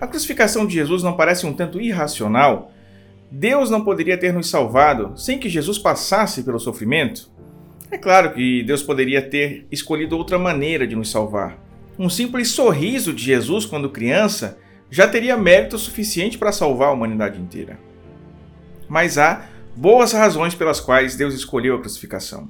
A crucificação de Jesus não parece um tanto irracional? Deus não poderia ter nos salvado sem que Jesus passasse pelo sofrimento? É claro que Deus poderia ter escolhido outra maneira de nos salvar. Um simples sorriso de Jesus quando criança já teria mérito suficiente para salvar a humanidade inteira. Mas há boas razões pelas quais Deus escolheu a crucificação.